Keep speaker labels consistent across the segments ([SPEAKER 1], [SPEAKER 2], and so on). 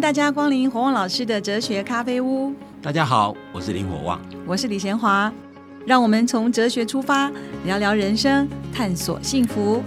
[SPEAKER 1] 迎大家光临火旺老师的哲学咖啡屋。
[SPEAKER 2] 大家好，我是林火旺，
[SPEAKER 1] 我是李贤华。让我们从哲学出发，聊聊人生，探索幸福。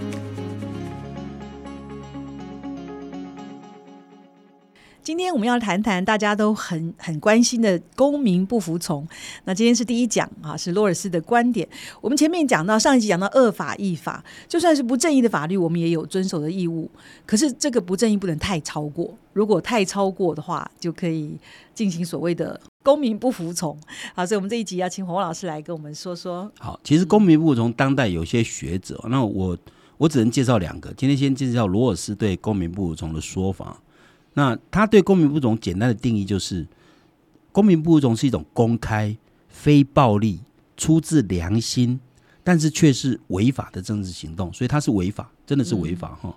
[SPEAKER 1] 今天我们要谈谈大家都很很关心的公民不服从。那今天是第一讲啊，是罗尔斯的观点。我们前面讲到上一集讲到恶法义法，就算是不正义的法律，我们也有遵守的义务。可是这个不正义不能太超过，如果太超过的话，就可以进行所谓的公民不服从。好，所以我们这一集要请洪老师来跟我们说说。
[SPEAKER 2] 好，其实公民不服从，当代有些学者，那我我只能介绍两个。今天先介绍罗尔斯对公民不服从的说法。那他对公民不服从简单的定义就是，公民不服从是一种公开、非暴力、出自良心，但是却是违法的政治行动，所以它是违法，真的是违法哈。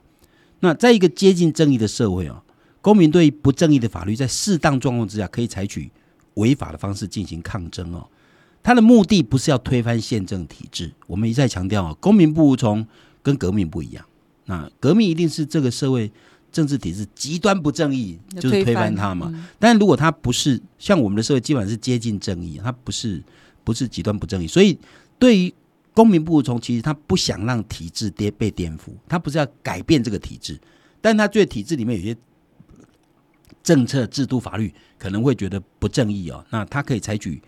[SPEAKER 2] 那在一个接近正义的社会啊，公民对不正义的法律，在适当状况之下，可以采取违法的方式进行抗争哦。他的目的不是要推翻宪政体制，我们一再强调啊，公民不服从跟革命不一样。那革命一定是这个社会。政治体制极端不正义，就是推翻它嘛。但如果它不是像我们的社会，基本上是接近正义，它不是不是极端不正义。所以对于公民不服从，其实他不想让体制颠被颠覆，他不是要改变这个体制，但他对体制里面有些政策、制度、法律可能会觉得不正义哦，那他可以采取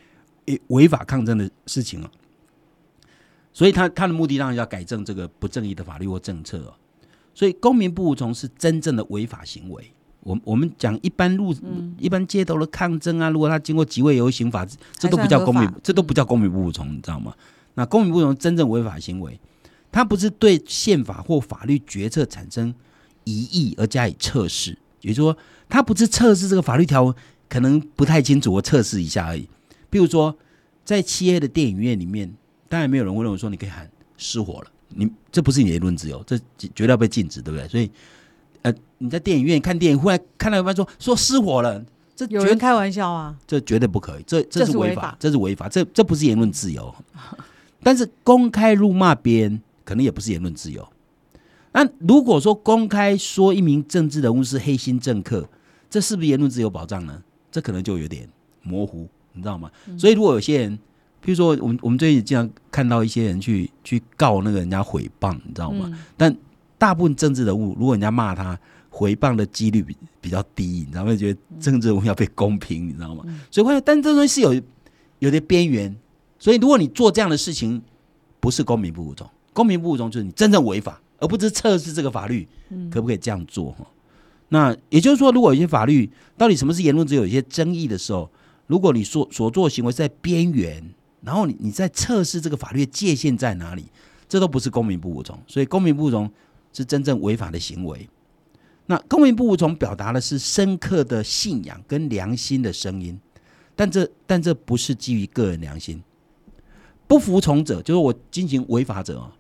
[SPEAKER 2] 违法抗争的事情哦。所以他他的目的当然要改正这个不正义的法律或政策哦。所以公民不服从是真正的违法行为。我我们讲一般路、一般街头的抗争啊，如果他经过集会游行法，这都不叫公民，这都不叫公民不服从，你知道吗？那公民不服从真正违法行为，他不是对宪法或法律决策产生疑义而加以测试，也就是说，他不是测试这个法律条文可能不太清楚，我测试一下而已。比如说，在漆黑的电影院里面，当然没有人会认为说你可以喊失火了。你这不是你的言论自由，这绝对要被禁止，对不对？所以，呃，你在电影院看电影，忽然看到一半说说失火了，这
[SPEAKER 1] 有人开玩笑啊？
[SPEAKER 2] 这绝对不可以，这这是违法，这是违法，这这不是言论自由。但是公开辱骂别人，可能也不是言论自由。那如果说公开说一名政治人物是黑心政客，这是不是言论自由保障呢？这可能就有点模糊，你知道吗？所以如果有些人。比如说，我们我们最近经常看到一些人去去告那个人家诽谤，你知道吗？但大部分政治人物，如果人家骂他，诽谤的几率比比较低，你知道吗？觉得政治人物要被公平，你知道吗？所以会，但这东西是有有些边缘。所以如果你做这样的事情，不是公民不服从，公民不服从就是你真正违法，而不是测试这个法律可不可以这样做哈。那也就是说，如果有些法律到底什么是言论自由，有些争议的时候，如果你所所做行为在边缘。然后你你在测试这个法律界限在哪里？这都不是公民不服从，所以公民不服从是真正违法的行为。那公民不服从表达的是深刻的信仰跟良心的声音，但这但这不是基于个人良心。不服从者就是我进行违法者啊，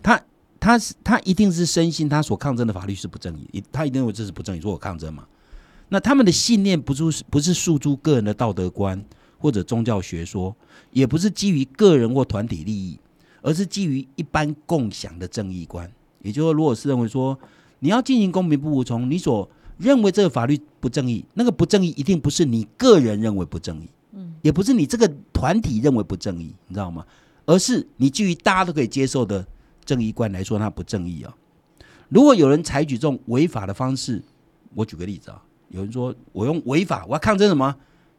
[SPEAKER 2] 他他是他一定是深信他所抗争的法律是不正义，他一定认为这是不正义，说我抗争嘛。那他们的信念不是不是诉诸个人的道德观。或者宗教学说，也不是基于个人或团体利益，而是基于一般共享的正义观。也就是说，如果是认为说你要进行公平不服从，你所认为这个法律不正义，那个不正义一定不是你个人认为不正义，嗯，也不是你这个团体认为不正义，你知道吗？而是你基于大家都可以接受的正义观来说，它不正义啊。如果有人采取这种违法的方式，我举个例子啊，有人说我用违法，我要抗争什么？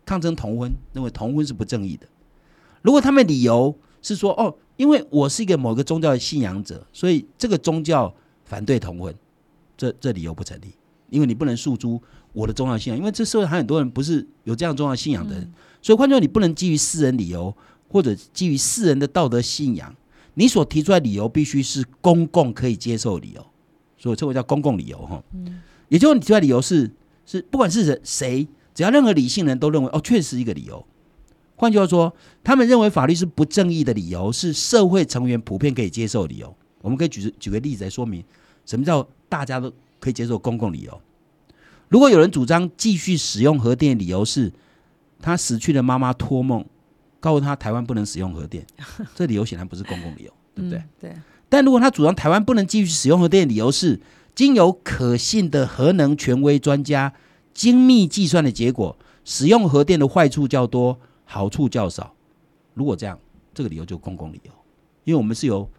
[SPEAKER 2] 抗争同婚，认为同婚是不正义的。如果他们理由是说，哦，因为我是一个某个宗教的信仰者，所以这个宗教反对同婚，这这理由不成立，因为你不能诉诸我的宗教信仰，因为这社会还很多人不是有这样宗教信仰的人，所以换句话，你不能基于私人理由或者基于私人的道德信仰，你所提出来理由必须是公共可以接受理由，所以这个叫公共理由哈。嗯，也就是你提出来理由是是不管是谁。只要任何理性人都认为，哦，确实一个理由。换句话说，他们认为法律是不正义的理由，是社会成员普遍可以接受理由。我们可以举举个例子来说明，什么叫大家都可以接受公共理由。如果有人主张继续使用核电，理由是他死去的妈妈托梦告诉他台湾不能使用核电，这理由显然不是公共理由，对不对？
[SPEAKER 1] 对。
[SPEAKER 2] 但如果他主张台湾不能继续使用核电，理由是经由可信的核能权威专家。精密计算的结果，使用核电的坏处较多，好处较少。如果这样，这个理由就公共理由，因为我们是由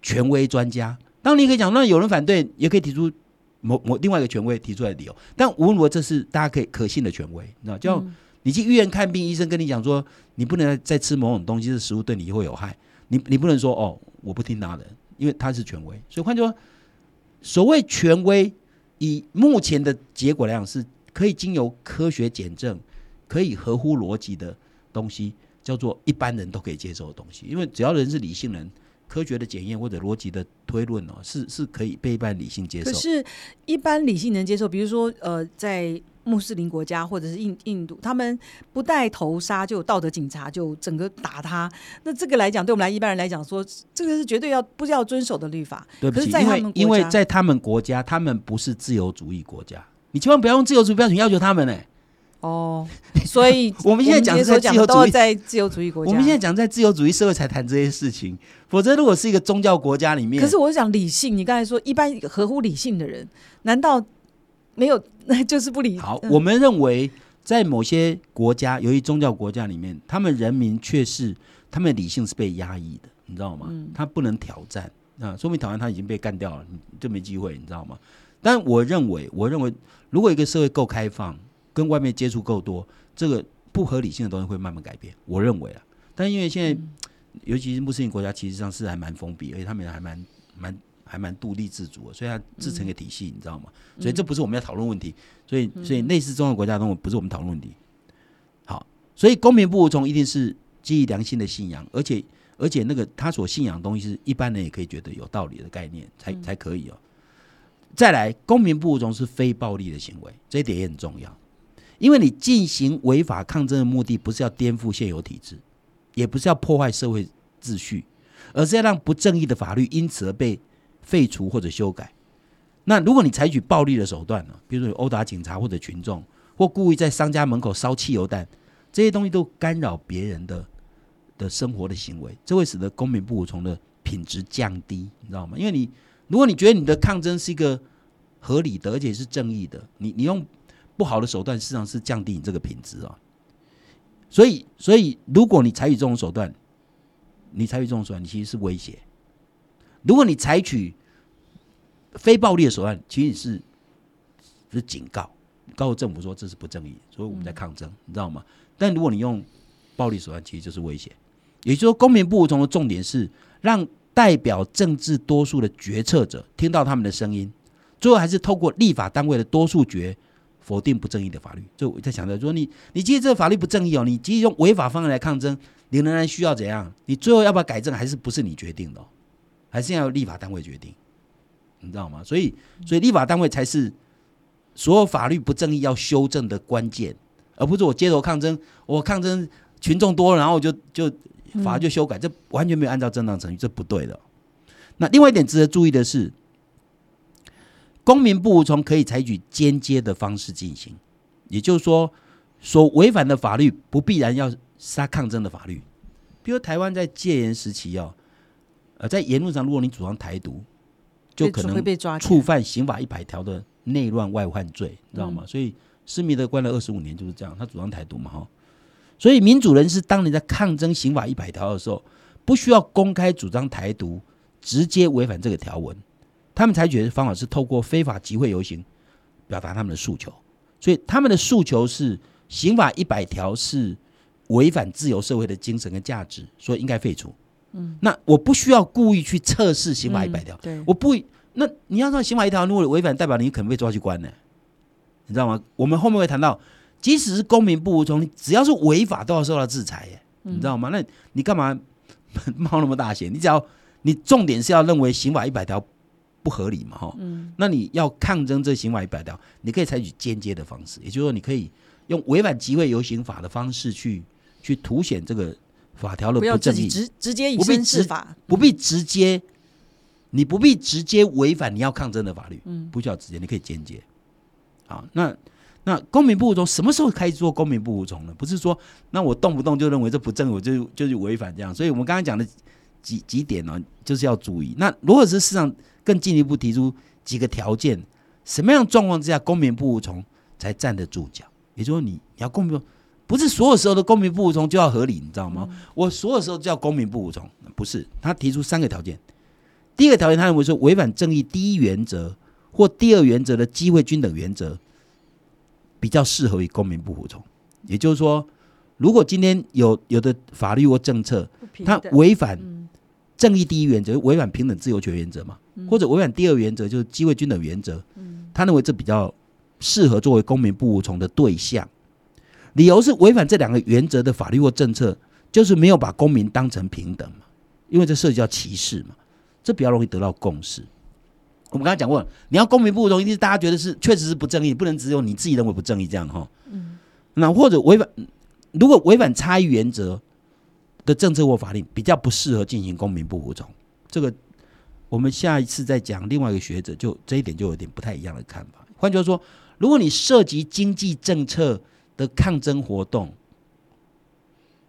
[SPEAKER 2] 权威专家。当然，你可以讲，那有人反对，也可以提出某某另外一个权威提出来的理由。但无论如何，这是大家可以可信的权威，你知道？就你去医院看病，医生跟你讲说，你不能再吃某种东西，这食物对你会有害。你你不能说哦，我不听他的，因为他是权威。所以换句话说，所谓权威，以目前的结果来讲，是可以经由科学检证，可以合乎逻辑的东西，叫做一般人都可以接受的东西。因为只要人是理性人。科学的检验或者逻辑的推论哦，是是可以被一般理性接受。
[SPEAKER 1] 可是，一般理性能接受，比如说呃，在穆斯林国家或者是印印度，他们不带头纱就有道德警察就整个打他。那这个来讲，对我们来一般人来讲，说这个是绝对要不要遵守的律法。
[SPEAKER 2] 对不起，因为因为在他们国家，他们不是自由主义国家，你千万不要用自由主义标准要求他们呢。
[SPEAKER 1] 哦，所以
[SPEAKER 2] 我们现在讲在自由主义，
[SPEAKER 1] 在自由主义国家。
[SPEAKER 2] 我们现在讲在自由主义社会才谈这些事情，否则如果是一个宗教国家里面，
[SPEAKER 1] 可是我是讲理性。你刚才说一般合乎理性的人，难道没有？那就是不理。
[SPEAKER 2] 好，我们认为在某些国家，由于宗教国家里面，他们人民却是他们理性是被压抑的，你知道吗？他不能挑战啊，说明挑战他已经被干掉了，就没机会，你知道吗？但我认为，我认为如果一个社会够开放。跟外面接触够多，这个不合理性的东西会慢慢改变。我认为啊，但因为现在，尤其是穆斯林国家，其实上是还蛮封闭，而且他们还蛮蛮还蛮独立自主的，所以它自成一个体系，你知道吗？所以这不是我们要讨论问题。所以，所以类似中国国家东西不是我们讨论问题。好，所以公平不服从一定是基于良心的信仰，而且而且那个他所信仰的东西是一般人也可以觉得有道理的概念，才才可以哦。再来，公民不服从是非暴力的行为，这一点也很重要。因为你进行违法抗争的目的，不是要颠覆现有体制，也不是要破坏社会秩序，而是要让不正义的法律因此而被废除或者修改。那如果你采取暴力的手段呢？比如说殴打警察或者群众，或故意在商家门口烧汽油弹，这些东西都干扰别人的的生活的行为，这会使得公民不服从的品质降低，你知道吗？因为你如果你觉得你的抗争是一个合理的，而且是正义的，你你用。不好的手段，事实上是降低你这个品质啊。所以，所以如果你采取这种手段，你采取这种手段，你其实是威胁；如果你采取非暴力的手段，其实是是警告，告诉政府说这是不正义，所以我们在抗争，你知道吗？但如果你用暴力手段，其实就是威胁。也就是说，公民不服从的重点是让代表政治多数的决策者听到他们的声音，最后还是透过立法单位的多数决。否定不正义的法律，就我在想着说，你你即使这个法律不正义哦，你即使用违法方式来抗争，你仍然需要怎样？你最后要不要改正，还是不是你决定的？还是要立法单位决定？你知道吗？所以，所以立法单位才是所有法律不正义要修正的关键，而不是我街头抗争，我抗争群众多，然后我就就法就修改，这完全没有按照正当程序，这不对的。那另外一点值得注意的是。公民不服从可以采取间接的方式进行，也就是说，所违反的法律不必然要杀抗争的法律。比如台湾在戒严时期哦，呃，在言论上，如果你主张台独，就可能触犯刑法一百条的内乱外患罪，你知道吗？所以施密德关了二十五年就是这样，他主张台独嘛，哈。所以民主人士当年在抗争刑法一百条的时候，不需要公开主张台独，直接违反这个条文。他们采取的方法是透过非法集会游行表达他们的诉求，所以他们的诉求是刑法一百条是违反自由社会的精神跟价值，所以应该废除。嗯，那我不需要故意去测试刑法一百条，
[SPEAKER 1] 对，
[SPEAKER 2] 我不，那你要说刑法一条如果违反，代表你可能被抓去关呢，你知道吗？我们后面会谈到，即使是公民不服从，只要是违法都要受到制裁耶，你知道吗？那你干嘛 冒那么大险？你只要你重点是要认为刑法一百条。不合理嘛？哈，嗯，那你要抗争这刑法一百条，你可以采取间接的方式，也就是说，你可以用违反集会游行法的方式去去凸显这个法条的不正义，
[SPEAKER 1] 直直接以身试法，
[SPEAKER 2] 不必直接，你不必直接违反你要抗争的法律，嗯，不需要直接，你可以间接。好，那那公民不服从什么时候开始做公民不服从呢？不是说那我动不动就认为这不正，我就就是违反这样。所以我们刚刚讲的几几点呢，就是要注意。那如果是市场。更进一步提出几个条件，什么样状况之下公民不服从才站得住脚。也就是说，你你要公民，不是所有时候的公民不服从就要合理，你知道吗？我所有时候叫公民不服从，不是。他提出三个条件，第一个条件，他认为说违反正义第一原则或第二原则的机会均等原则，比较适合于公民不服从。也就是说，如果今天有有的法律或政策，它违反正义第一原则，违反平等自由权原则嘛，或者违反第二原则，就是机会均等原则，他认为这比较适合作为公民不服从的对象。理由是违反这两个原则的法律或政策，就是没有把公民当成平等嘛，因为这涉及到歧视嘛，这比较容易得到共识。我们刚才讲过，你要公平不服从，一定是大家觉得是确实是不正义，不能只有你自己认为不正义这样哈。嗯。那或者违反，如果违反差异原则的政策或法令，比较不适合进行公民不服从。这个我们下一次再讲。另外一个学者就这一点就有点不太一样的看法。换句话说，如果你涉及经济政策的抗争活动，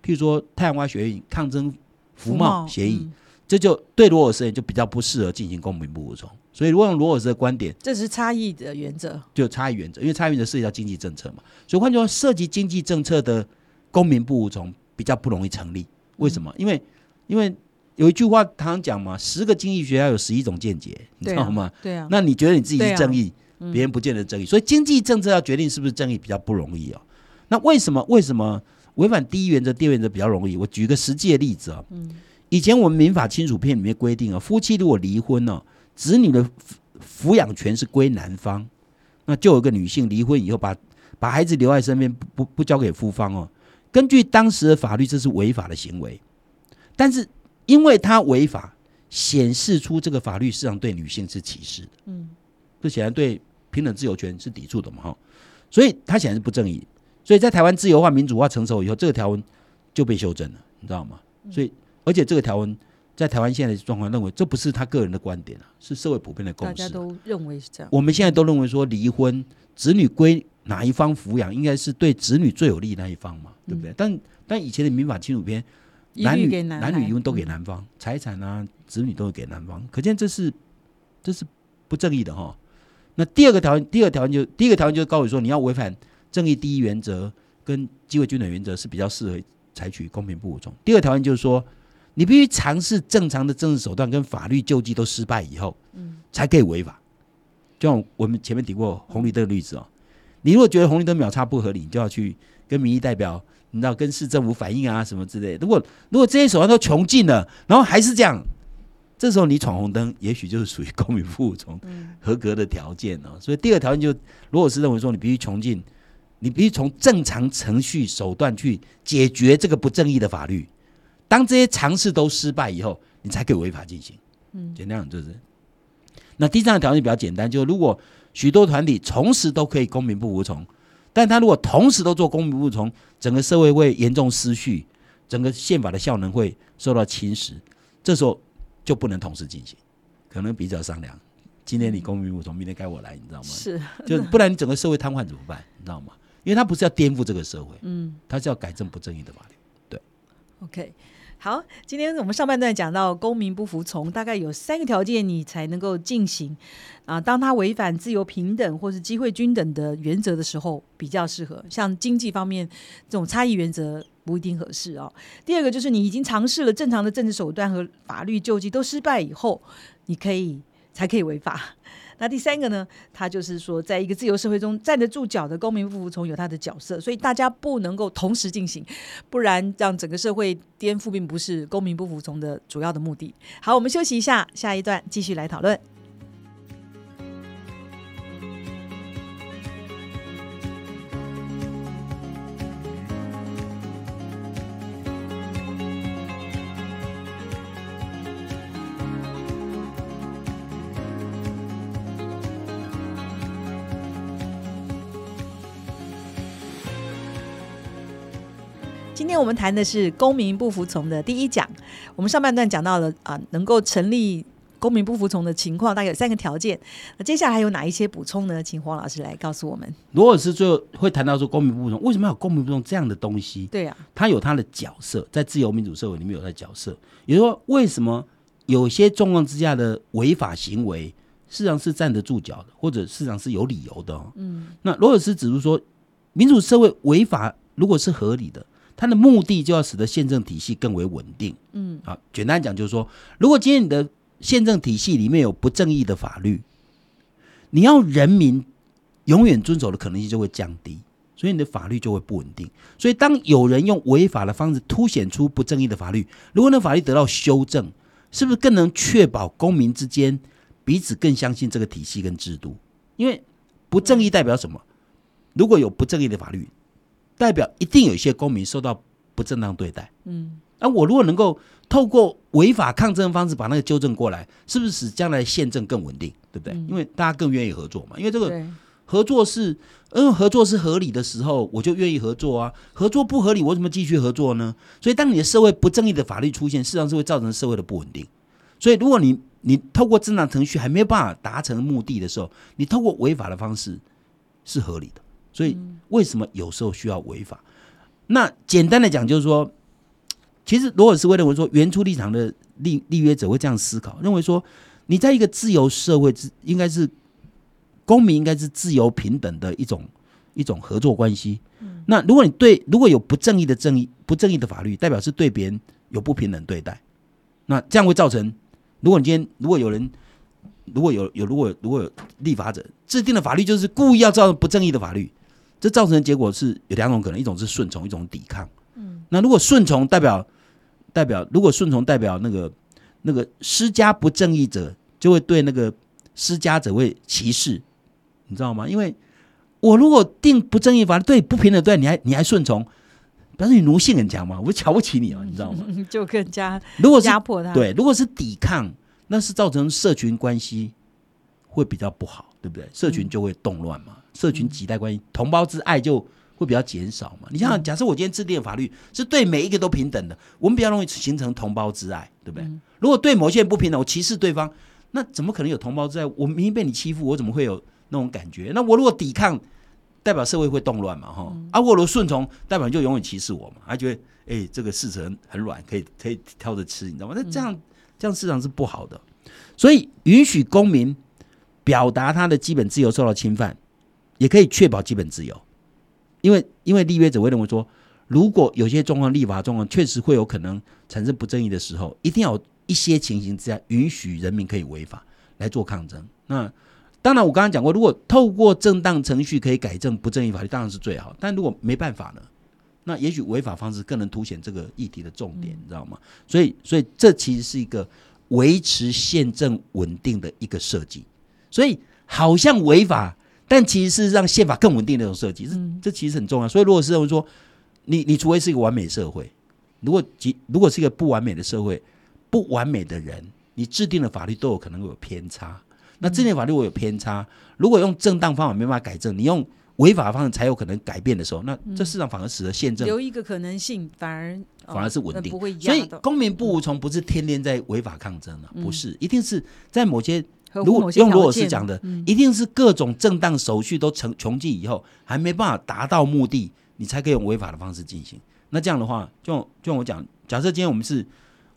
[SPEAKER 2] 譬如说太阳花学运抗争服贸协议，这就对罗尔斯也就比较不适合进行公平不服从。所以，如果用罗尔斯的观点，
[SPEAKER 1] 这是差异的原则，
[SPEAKER 2] 就差异原则，因为差异原则涉及到经济政策嘛。所以，换句话说，涉及经济政策的公民不服从比较不容易成立。为什么？因为，因为有一句话常常讲嘛，十个经济学家有十一种见解，你知道吗？
[SPEAKER 1] 对啊。
[SPEAKER 2] 那你觉得你自己是正义，别人不见得正义。所以，经济政策要决定是不是正义比较不容易哦。那为什么？为什么违反第一原则、第二原则比较容易？我举个实际的例子啊。嗯。以前我们民法亲属篇里面规定啊，夫妻如果离婚呢？子女的抚养权是归男方，那就有一个女性离婚以后，把把孩子留在身边，不不不交给夫方哦。根据当时的法律，这是违法的行为。但是因为他违法，显示出这个法律实际上对女性是歧视的。嗯，这显然对平等自由权是抵触的嘛？哈，所以他显然是不正义。所以在台湾自由化、民主化成熟以后，这个条文就被修正了，你知道吗？所以而且这个条文。在台湾现在的状况，认为这不是他个人的观点啊，是社会普遍的共识。
[SPEAKER 1] 大家都认为是这样。
[SPEAKER 2] 我们现在都认为说，离婚子女归哪一方抚养，应该是对子女最有利那一方嘛，对不对？但但以前的民法亲属篇，男女男女离婚都给男方，财产啊子女都会给男方，可见这是这是不正义的哈。那第二个条件，第二条件就第一个条件就是告诉说，你要违反正义第一原则跟机会均等原则是比较适合采取公平不服从。第二条件就是说。你必须尝试正常的政治手段跟法律救济都失败以后，才可以违法。就像我们前面提过红绿灯的例子哦，你如果觉得红绿灯秒差不合理，你就要去跟民意代表，你知道跟市政府反映啊什么之类。如果如果这些手段都穷尽了，然后还是这样，这时候你闯红灯，也许就是属于公民服从合格的条件哦。所以第二条件就，如果是认为说你必须穷尽，你必须从正常程序手段去解决这个不正义的法律。当这些尝试都失败以后，你才可以违法进行。嗯，简单讲就是。那第三个条件比较简单，就是如果许多团体同时都可以公民不服从，但他如果同时都做公民不服从，整个社会会严重失序，整个宪法的效能会受到侵蚀。这时候就不能同时进行，可能比较商量。今天你公民不服从，明天该我来，你知道吗？
[SPEAKER 1] 是，
[SPEAKER 2] 就不然你整个社会瘫痪怎么办？你知道吗？因为他不是要颠覆这个社会，嗯，他是要改正不正义的法律。对
[SPEAKER 1] ，OK。好，今天我们上半段讲到公民不服从，大概有三个条件你才能够进行啊。当他违反自由平等或是机会均等的原则的时候，比较适合。像经济方面这种差异原则不一定合适哦。第二个就是你已经尝试了正常的政治手段和法律救济都失败以后，你可以才可以违法。那第三个呢？他就是说，在一个自由社会中站得住脚的公民不服从有他的角色，所以大家不能够同时进行，不然让整个社会颠覆，并不是公民不服从的主要的目的。好，我们休息一下，下一段继续来讨论。天我们谈的是公民不服从的第一讲。我们上半段讲到了啊，能够成立公民不服从的情况，大概有三个条件。那接下来还有哪一些补充呢？请黄老师来告诉我们。
[SPEAKER 2] 罗尔斯最后会谈到说，公民不服从为什么要有公民不服从这样的东西？
[SPEAKER 1] 对呀，
[SPEAKER 2] 他有他的角色，在自由民主社会里面有他的角色。也就是说，为什么有些状况之下的违法行为事实上是站得住脚的，或者事实上是有理由的。嗯，那罗尔斯指出说，民主社会违法如果是合理的，它的目的就要使得宪政体系更为稳定。嗯，啊，简单讲就是说，如果今天你的宪政体系里面有不正义的法律，你要人民永远遵守的可能性就会降低，所以你的法律就会不稳定。所以当有人用违法的方式凸显出不正义的法律，如果那法律得到修正，是不是更能确保公民之间？彼此更相信这个体系跟制度，因为不正义代表什么？如果有不正义的法律，代表一定有一些公民受到不正当对待。嗯，那我如果能够透过违法抗争的方式把那个纠正过来，是不是使将来宪政更稳定？对不对？因为大家更愿意合作嘛。因为这个合作是，因为合作是合理的时候，我就愿意合作啊。合作不合理，我为什么继续合作呢？所以，当你的社会不正义的法律出现，事实上是会造成社会的不稳定。所以，如果你你透过正当程序还没有办法达成目的的时候，你透过违法的方式是合理的。所以为什么有时候需要违法？那简单的讲就是说，其实罗尔斯威认为说，原初立场的立立约者会这样思考，认为说，你在一个自由社会之，应该是公民应该是自由平等的一种一种合作关系。那如果你对如果有不正义的正义不正义的法律，代表是对别人有不平等对待，那这样会造成。如果你今天如果有人如果有有如果如果有立法者制定的法律就是故意要造成不正义的法律，这造成的结果是有两种可能，一种是顺从，一种抵抗。嗯，那如果顺从代表代表如果顺从代表那个那个施加不正义者就会对那个施加者会歧视，你知道吗？因为我如果定不正义法律对不平等对，你还你还顺从。表示你奴性很强嘛，我瞧不起你啊，你知道吗？
[SPEAKER 1] 就更加
[SPEAKER 2] 如果是
[SPEAKER 1] 压迫他，
[SPEAKER 2] 对，如果是抵抗，那是造成社群关系会比较不好，对不对？社群就会动乱嘛，社群几代关系，同胞之爱就会比较减少嘛。你想想，假设我今天制定的法律是对每一个都平等的，我们比较容易形成同胞之爱，对不对？如果对某些人不平等，我歧视对方，那怎么可能有同胞之爱？我明明被你欺负，我怎么会有那种感觉？那我如果抵抗？代表社会会动乱嘛，哈！啊，我如果顺从，代表就永远歧视我嘛，还觉得哎，这个柿子很很软，可以可以挑着吃，你知道吗？那这样这样市场是不好的，所以允许公民表达他的基本自由受到侵犯，也可以确保基本自由，因为因为立约者会认为说，如果有些状况立法状况确实会有可能产生不正义的时候，一定要一些情形之下允许人民可以违法来做抗争，那。当然，我刚刚讲过，如果透过正当程序可以改正不正义法律，当然是最好。但如果没办法呢？那也许违法方式更能凸显这个议题的重点，你知道吗？所以，所以这其实是一个维持宪政稳定的一个设计。所以，好像违法，但其实是让宪法更稳定的一种设计。这这其实很重要。所以，如果是认为说，你你除非是一个完美社会，如果即如果是一个不完美的社会，不完美的人，你制定的法律都有可能会有偏差。那这件法律我有偏差，如果用正当方法没办法改正，你用违法方式才有可能改变的时候，那这市场反而使得宪政
[SPEAKER 1] 留一个可能性，反而
[SPEAKER 2] 反而是稳定。所以公民不服从不是天天在违法抗争了，不是，一定是在某些如果用罗尔斯讲的，一定是各种正当手续都成穷尽以后，还没办法达到目的，你才可以用违法的方式进行。那这样的话，就就像我讲，假设今天我们是。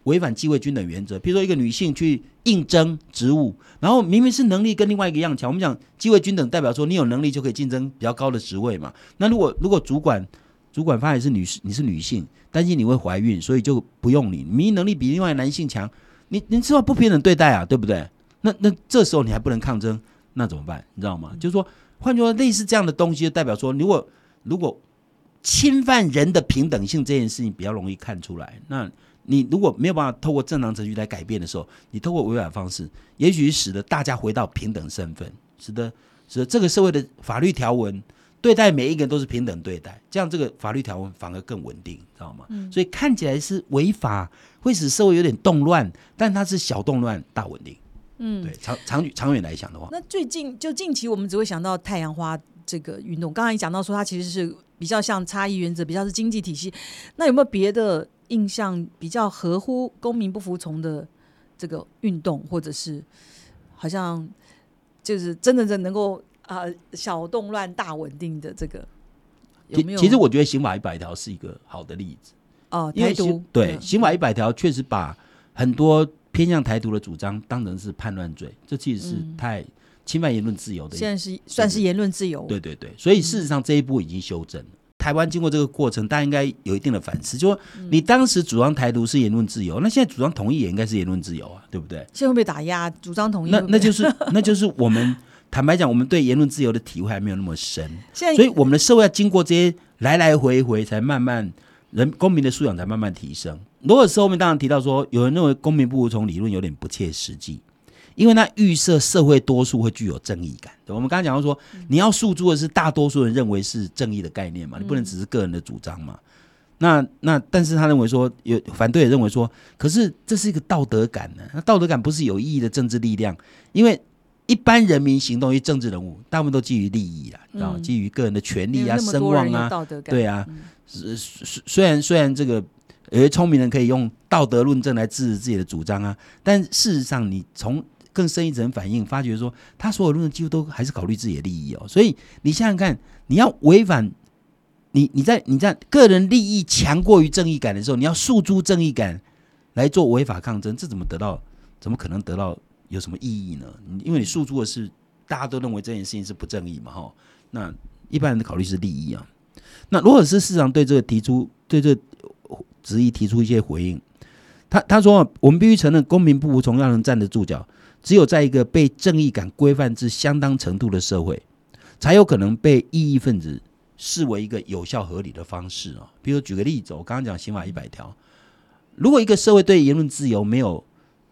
[SPEAKER 2] 违反继位均等原则，比如说一个女性去应征职务，然后明明是能力跟另外一个一样强，我们讲机会均等代表说你有能力就可以竞争比较高的职位嘛。那如果如果主管主管发现是女士，你是女性，担心你会怀孕，所以就不用你，明明能力比另外男性强，你你知道不平等对待啊，对不对？那那这时候你还不能抗争，那怎么办？你知道吗？就是说，换句话说，类似这样的东西，代表说，如果如果侵犯人的平等性这件事情比较容易看出来，那。你如果没有办法透过正常程序来改变的时候，你透过违法方式，也许使得大家回到平等身份，使得使得这个社会的法律条文对待每一个人都是平等对待，这样这个法律条文反而更稳定，知道吗？所以看起来是违法，会使社会有点动乱，但它是小动乱大稳定。嗯，对，长长长远来讲的话，
[SPEAKER 1] 那最近就近期我们只会想到太阳花这个运动，刚刚也讲到说它其实是比较像差异原则，比较是经济体系，那有没有别的？印象比较合乎公民不服从的这个运动，或者是好像就是真的真能够啊小动乱大稳定的这个有没有？
[SPEAKER 2] 其实我觉得刑法一百条是一个好的例子
[SPEAKER 1] 哦，台独
[SPEAKER 2] 对刑法一百条确实把很多偏向台独的主张当成是叛乱罪，这其实是太侵犯言论自由的。
[SPEAKER 1] 现在是算是言论自由。
[SPEAKER 2] 对对对，所以事实上这一步已经修正了。台湾经过这个过程，大家应该有一定的反思，就说你当时主张台独是言论自由，那现在主张同意也应该是言论自由啊，对不对？
[SPEAKER 1] 现在会被打压，主张同意，
[SPEAKER 2] 那那就是 那就是我们坦白讲，我们对言论自由的体会还没有那么深。所以我们的社会要经过这些来来回回，才慢慢人公民的素养才慢慢提升。罗尔斯后面当然提到说，有人认为公民不服从理论有点不切实际。因为那预设社会多数会具有正义感，我们刚刚讲到说，你要诉诸的是大多数人认为是正义的概念嘛，你不能只是个人的主张嘛。那那但是他认为说，有反对也认为说，可是这是一个道德感呢，那道德感不是有意义的政治力量，因为一般人民行动于政治人物，大部分都基于利益啦，知道基于个人的权利啊、声望啊，对啊。虽虽然虽然这个有些聪明人可以用道德论证来支持自己的主张啊，但事实上你从更深一层反应，发觉说他所有论证几乎都还是考虑自己的利益哦。所以你想想看，你要违反你你在你在个人利益强过于正义感的时候，你要诉诸正义感来做违法抗争，这怎么得到？怎么可能得到有什么意义呢？因为你诉诸的是大家都认为这件事情是不正义嘛，哈。那一般人的考虑是利益啊。那如果是市长对这个提出对这质疑提出一些回应，他他说我们必须承认公民不服从要能站得住脚。只有在一个被正义感规范至相当程度的社会，才有可能被异议分子视为一个有效合理的方式啊。比如举个例子，我刚刚讲刑法一百条，如果一个社会对言论自由没有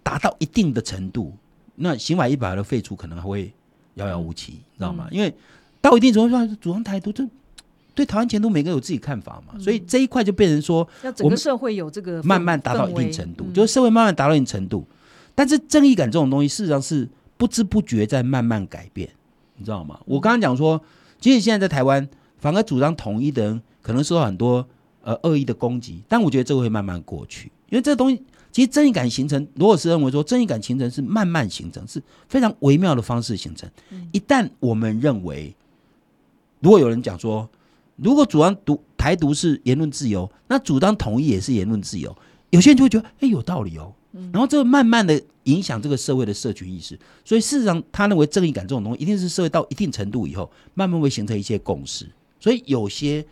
[SPEAKER 2] 达到一定的程度，那刑法一百条的废除可能还会遥遥无期，你知道吗？因为到一定程度上，主张台独，这对台湾前途每个人有自己看法嘛，所以这一块就变成说，
[SPEAKER 1] 要整个社会有这个
[SPEAKER 2] 慢慢达到一定程度，就是社会慢慢达到一定程度。但是正义感这种东西，事实上是不知不觉在慢慢改变，你知道吗？我刚刚讲说，即使现在在台湾，反而主张统一的人可能受到很多呃恶意的攻击，但我觉得这个会慢慢过去，因为这个东西其实正义感形成，罗尔斯认为说，正义感形成是慢慢形成，是非常微妙的方式形成。一旦我们认为，如果有人讲说，如果主张独台独是言论自由，那主张统一也是言论自由，有些人就会觉得，哎，有道理哦。然后这个慢慢的影响这个社会的社群意识，所以事实上他认为正义感这种东西，一定是社会到一定程度以后，慢慢会形成一些共识。所以有些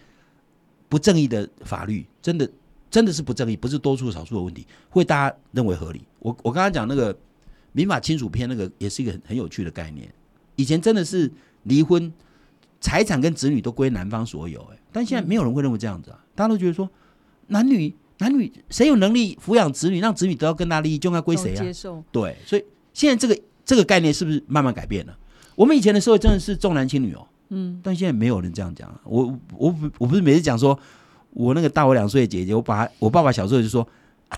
[SPEAKER 2] 不正义的法律，真的真的是不正义，不是多数少数的问题，会大家认为合理。我我刚刚讲那个民法亲属篇，那个也是一个很很有趣的概念。以前真的是离婚财产跟子女都归男方所有，哎，但现在没有人会认为这样子啊，大家都觉得说男女。男女谁有能力抚养子女，让子女得到更大利益，就应该归谁啊？
[SPEAKER 1] 接受
[SPEAKER 2] 对，所以现在这个这个概念是不是慢慢改变了？我们以前的社会真的是重男轻女哦，嗯，但现在没有人这样讲。我我我不是每次讲说，我那个大我两岁的姐姐，我把我爸爸小时候就说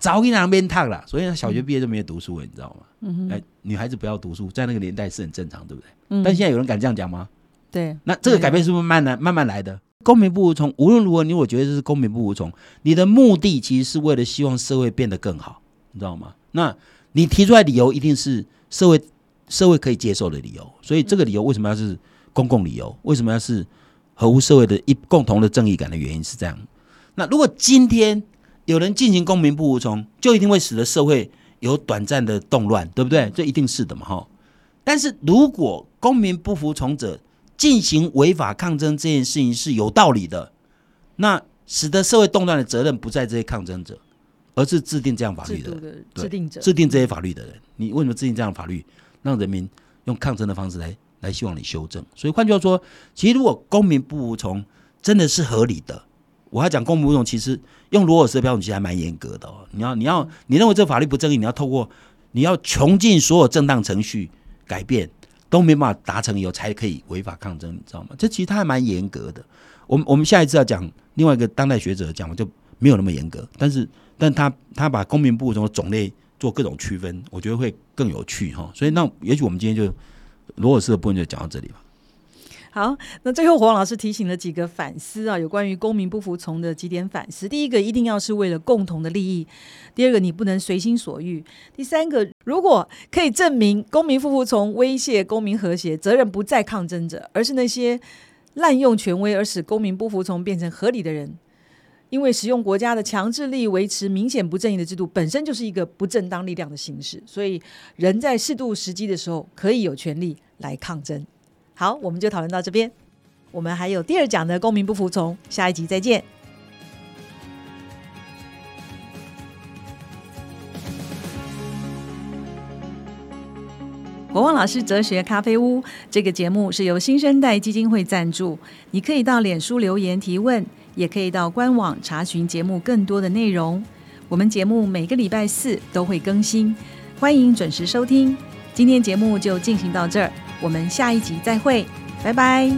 [SPEAKER 2] 早给两边烫了，所以小学毕业就没有读书了，你知道吗？嗯哎，女孩子不要读书，在那个年代是很正常，对不对？嗯，但现在有人敢这样讲吗？
[SPEAKER 1] 对，
[SPEAKER 2] 那这个改变是不是慢慢慢慢来的？公平不服从，无论如何，你我觉得这是公平不服从。你的目的其实是为了希望社会变得更好，你知道吗？那你提出来理由一定是社会社会可以接受的理由。所以这个理由为什么要是公共理由？为什么要是合乎社会的一共同的正义感的原因是这样？那如果今天有人进行公民不服从，就一定会使得社会有短暂的动乱，对不对？这一定是的嘛，哈。但是如果公民不服从者，进行违法抗争这件事情是有道理的，那使得社会动乱的责任不在这些抗争者，而是制定这样法律的
[SPEAKER 1] 制定者，
[SPEAKER 2] 制定这些法律的人。你为什么制定这样法律，让人民用抗争的方式来来希望你修正？所以换句话说，其实如果公民不服从，真的是合理的。我要讲公民不公，其实用罗尔斯的标准其实还蛮严格的哦。你要你要你认为这法律不正义，你要透过你要穷尽所有正当程序改变。都没办法达成以后才可以违法抗争，你知道吗？这其实他还蛮严格的。我们我们下一次要讲另外一个当代学者讲，就没有那么严格。但是，但他他把公民不服从的种类做各种区分，我觉得会更有趣哈。所以，那也许我们今天就罗尔斯的部分就讲到这里吧。
[SPEAKER 1] 好，那最后黄老师提醒了几个反思啊，有关于公民不服从的几点反思。第一个，一定要是为了共同的利益；第二个，你不能随心所欲；第三个，如果可以证明公民不服从威胁公民和谐，责任不在抗争者，而是那些滥用权威而使公民不服从变成合理的人，因为使用国家的强制力维持明显不正义的制度，本身就是一个不正当力量的形式，所以人在适度时机的时候，可以有权利来抗争。好，我们就讨论到这边。我们还有第二讲的公民不服从，下一集再见。国旺老师哲学咖啡屋这个节目是由新生代基金会赞助，你可以到脸书留言提问，也可以到官网查询节目更多的内容。我们节目每个礼拜四都会更新，欢迎准时收听。今天节目就进行到这儿，我们下一集再会拜拜。